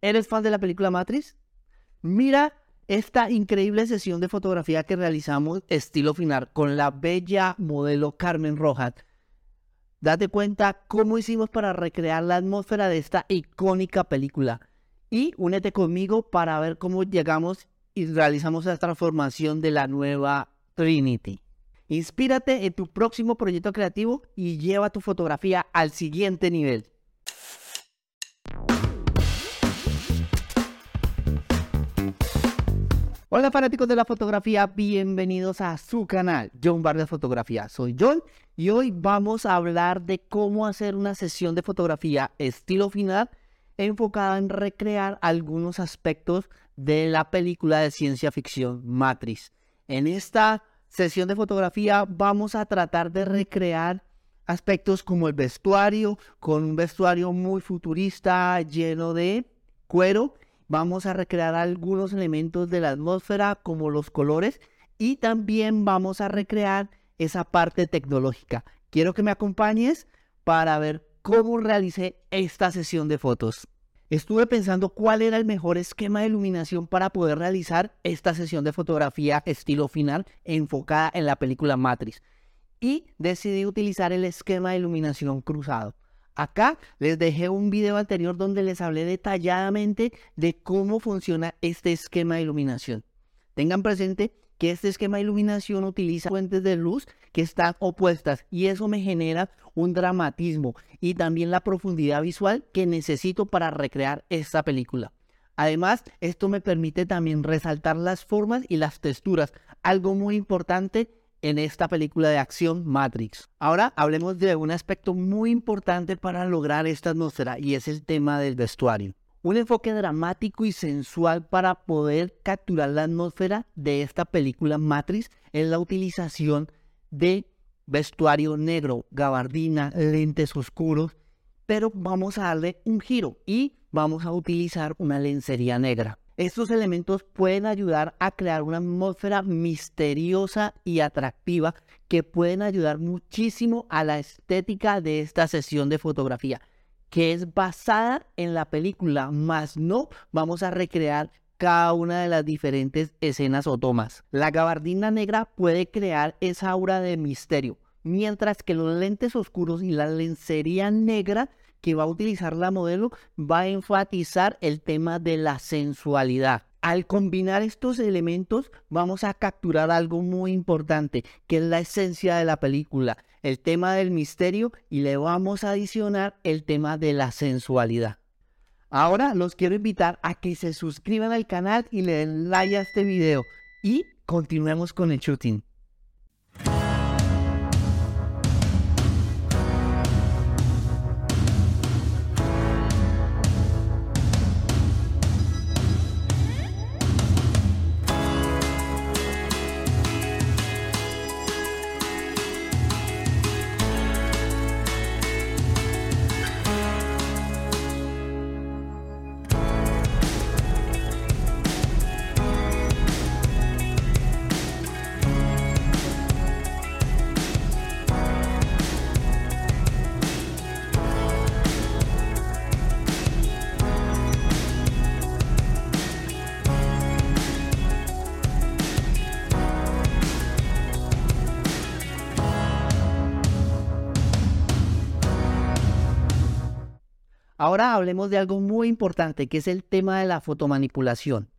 ¿Eres fan de la película Matrix? Mira esta increíble sesión de fotografía que realizamos estilo final con la bella modelo Carmen Rojas. Date cuenta cómo hicimos para recrear la atmósfera de esta icónica película. Y únete conmigo para ver cómo llegamos y realizamos la transformación de la nueva Trinity. Inspírate en tu próximo proyecto creativo y lleva tu fotografía al siguiente nivel. Hola fanáticos de la fotografía, bienvenidos a su canal, John Vargas Fotografía. Soy John y hoy vamos a hablar de cómo hacer una sesión de fotografía estilo final enfocada en recrear algunos aspectos de la película de ciencia ficción Matrix. En esta sesión de fotografía vamos a tratar de recrear aspectos como el vestuario, con un vestuario muy futurista lleno de cuero vamos a recrear algunos elementos de la atmósfera como los colores y también vamos a recrear esa parte tecnológica. Quiero que me acompañes para ver cómo realicé esta sesión de fotos. Estuve pensando cuál era el mejor esquema de iluminación para poder realizar esta sesión de fotografía estilo final enfocada en la película Matrix y decidí utilizar el esquema de iluminación cruzado. Acá les dejé un video anterior donde les hablé detalladamente de cómo funciona este esquema de iluminación. Tengan presente que este esquema de iluminación utiliza fuentes de luz que están opuestas y eso me genera un dramatismo y también la profundidad visual que necesito para recrear esta película. Además, esto me permite también resaltar las formas y las texturas, algo muy importante en esta película de acción Matrix. Ahora hablemos de un aspecto muy importante para lograr esta atmósfera y es el tema del vestuario. Un enfoque dramático y sensual para poder capturar la atmósfera de esta película Matrix es la utilización de vestuario negro, gabardina, lentes oscuros, pero vamos a darle un giro y vamos a utilizar una lencería negra. Estos elementos pueden ayudar a crear una atmósfera misteriosa y atractiva que pueden ayudar muchísimo a la estética de esta sesión de fotografía, que es basada en la película, más no vamos a recrear cada una de las diferentes escenas o tomas. La gabardina negra puede crear esa aura de misterio, mientras que los lentes oscuros y la lencería negra que va a utilizar la modelo va a enfatizar el tema de la sensualidad. Al combinar estos elementos vamos a capturar algo muy importante, que es la esencia de la película, el tema del misterio y le vamos a adicionar el tema de la sensualidad. Ahora los quiero invitar a que se suscriban al canal y le den like a este video y continuemos con el shooting. Ahora hablemos de algo muy importante, que es el tema de la fotomanipulación.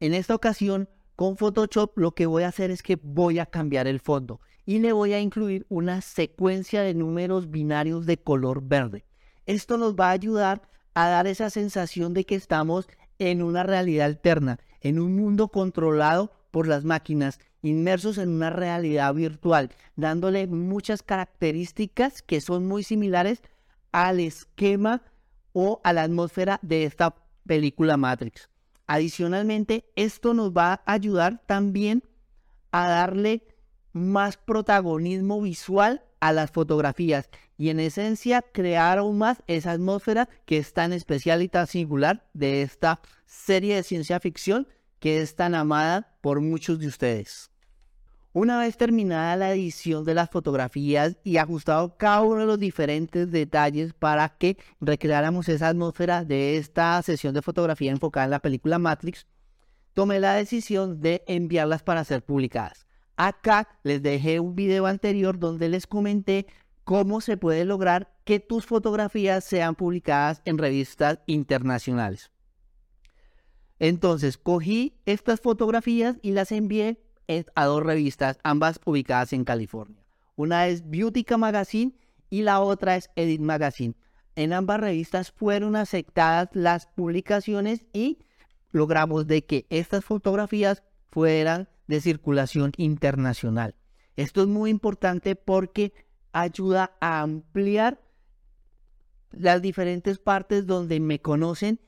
En esta ocasión, con Photoshop lo que voy a hacer es que voy a cambiar el fondo y le voy a incluir una secuencia de números binarios de color verde. Esto nos va a ayudar a dar esa sensación de que estamos en una realidad alterna, en un mundo controlado por las máquinas, inmersos en una realidad virtual, dándole muchas características que son muy similares al esquema o a la atmósfera de esta película Matrix. Adicionalmente, esto nos va a ayudar también a darle más protagonismo visual a las fotografías y en esencia crear aún más esa atmósfera que es tan especial y tan singular de esta serie de ciencia ficción que es tan amada por muchos de ustedes. Una vez terminada la edición de las fotografías y ajustado cada uno de los diferentes detalles para que recreáramos esa atmósfera de esta sesión de fotografía enfocada en la película Matrix, tomé la decisión de enviarlas para ser publicadas. Acá les dejé un video anterior donde les comenté cómo se puede lograr que tus fotografías sean publicadas en revistas internacionales. Entonces, cogí estas fotografías y las envié a dos revistas, ambas ubicadas en California. Una es Beautica Magazine y la otra es Edit Magazine. En ambas revistas fueron aceptadas las publicaciones y logramos de que estas fotografías fueran de circulación internacional. Esto es muy importante porque ayuda a ampliar las diferentes partes donde me conocen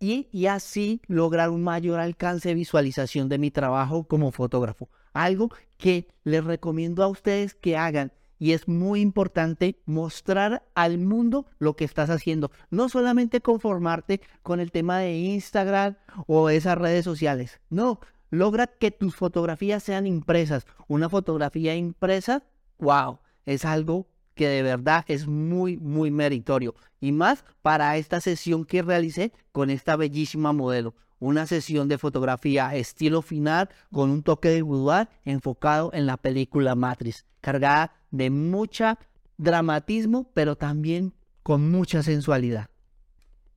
y, así lograr un mayor alcance de visualización de mi trabajo como fotógrafo. Algo que les recomiendo a ustedes que hagan y es muy importante mostrar al mundo lo que estás haciendo. No solamente conformarte con el tema de Instagram o esas redes sociales. No, logra que tus fotografías sean impresas. Una fotografía impresa, wow, es algo que de verdad es muy, muy meritorio. Y más para esta sesión que realicé con esta bellísima modelo. Una sesión de fotografía estilo final con un toque de boudoir enfocado en la película Matrix, cargada de mucha dramatismo, pero también con mucha sensualidad.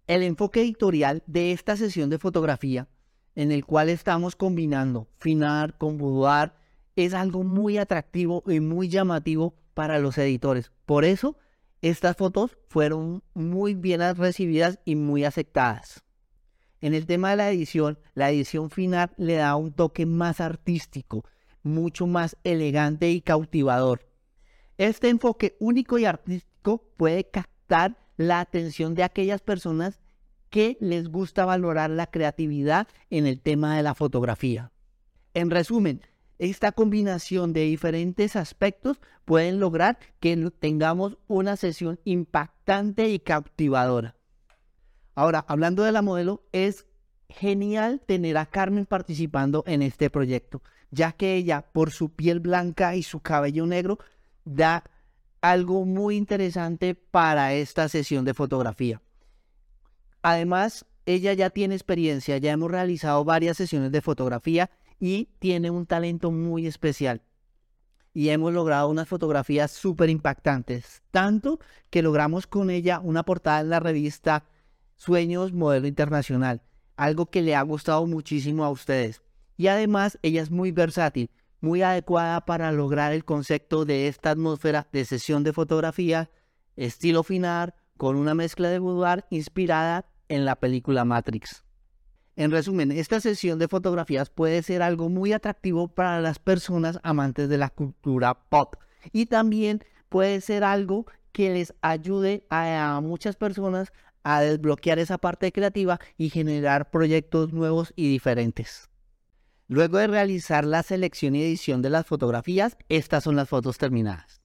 El enfoque editorial de esta sesión de fotografía, en el cual estamos combinando final con boudoir, es algo muy atractivo y muy llamativo para los editores. Por eso, estas fotos fueron muy bien recibidas y muy aceptadas. En el tema de la edición, la edición final le da un toque más artístico, mucho más elegante y cautivador. Este enfoque único y artístico puede captar la atención de aquellas personas que les gusta valorar la creatividad en el tema de la fotografía. En resumen, esta combinación de diferentes aspectos pueden lograr que tengamos una sesión impactante y cautivadora. Ahora, hablando de la modelo, es genial tener a Carmen participando en este proyecto, ya que ella, por su piel blanca y su cabello negro, da algo muy interesante para esta sesión de fotografía. Además, ella ya tiene experiencia, ya hemos realizado varias sesiones de fotografía y tiene un talento muy especial. Y hemos logrado unas fotografías súper impactantes, tanto que logramos con ella una portada en la revista Sueños Modelo Internacional, algo que le ha gustado muchísimo a ustedes. Y además ella es muy versátil, muy adecuada para lograr el concepto de esta atmósfera de sesión de fotografía, estilo final, con una mezcla de boudoir inspirada en la película Matrix. En resumen, esta sesión de fotografías puede ser algo muy atractivo para las personas amantes de la cultura pop y también puede ser algo que les ayude a, muchas personas a desbloquear esa parte creativa y generar proyectos nuevos y diferentes. Luego de realizar la selección y edición de las fotografías, estas son las fotos terminadas.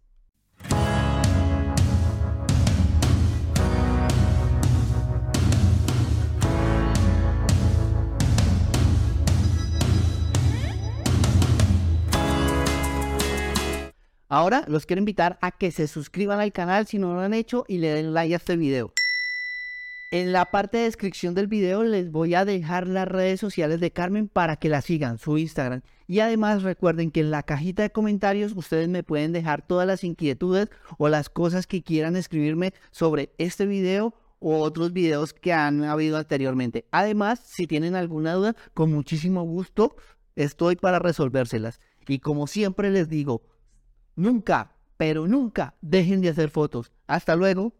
Ahora los quiero invitar a que se suscriban al canal si no lo han hecho y le den like a este video. En la parte de descripción del video les voy a dejar las redes sociales de Carmen para que la sigan, su Instagram. Y además recuerden que en la cajita de comentarios ustedes me pueden dejar todas las inquietudes o las cosas que quieran escribirme sobre este video o otros videos que han habido anteriormente. Además, si tienen alguna duda, con muchísimo gusto estoy para resolvérselas. Y como siempre les digo, Nunca, pero nunca dejen de hacer fotos. Hasta luego.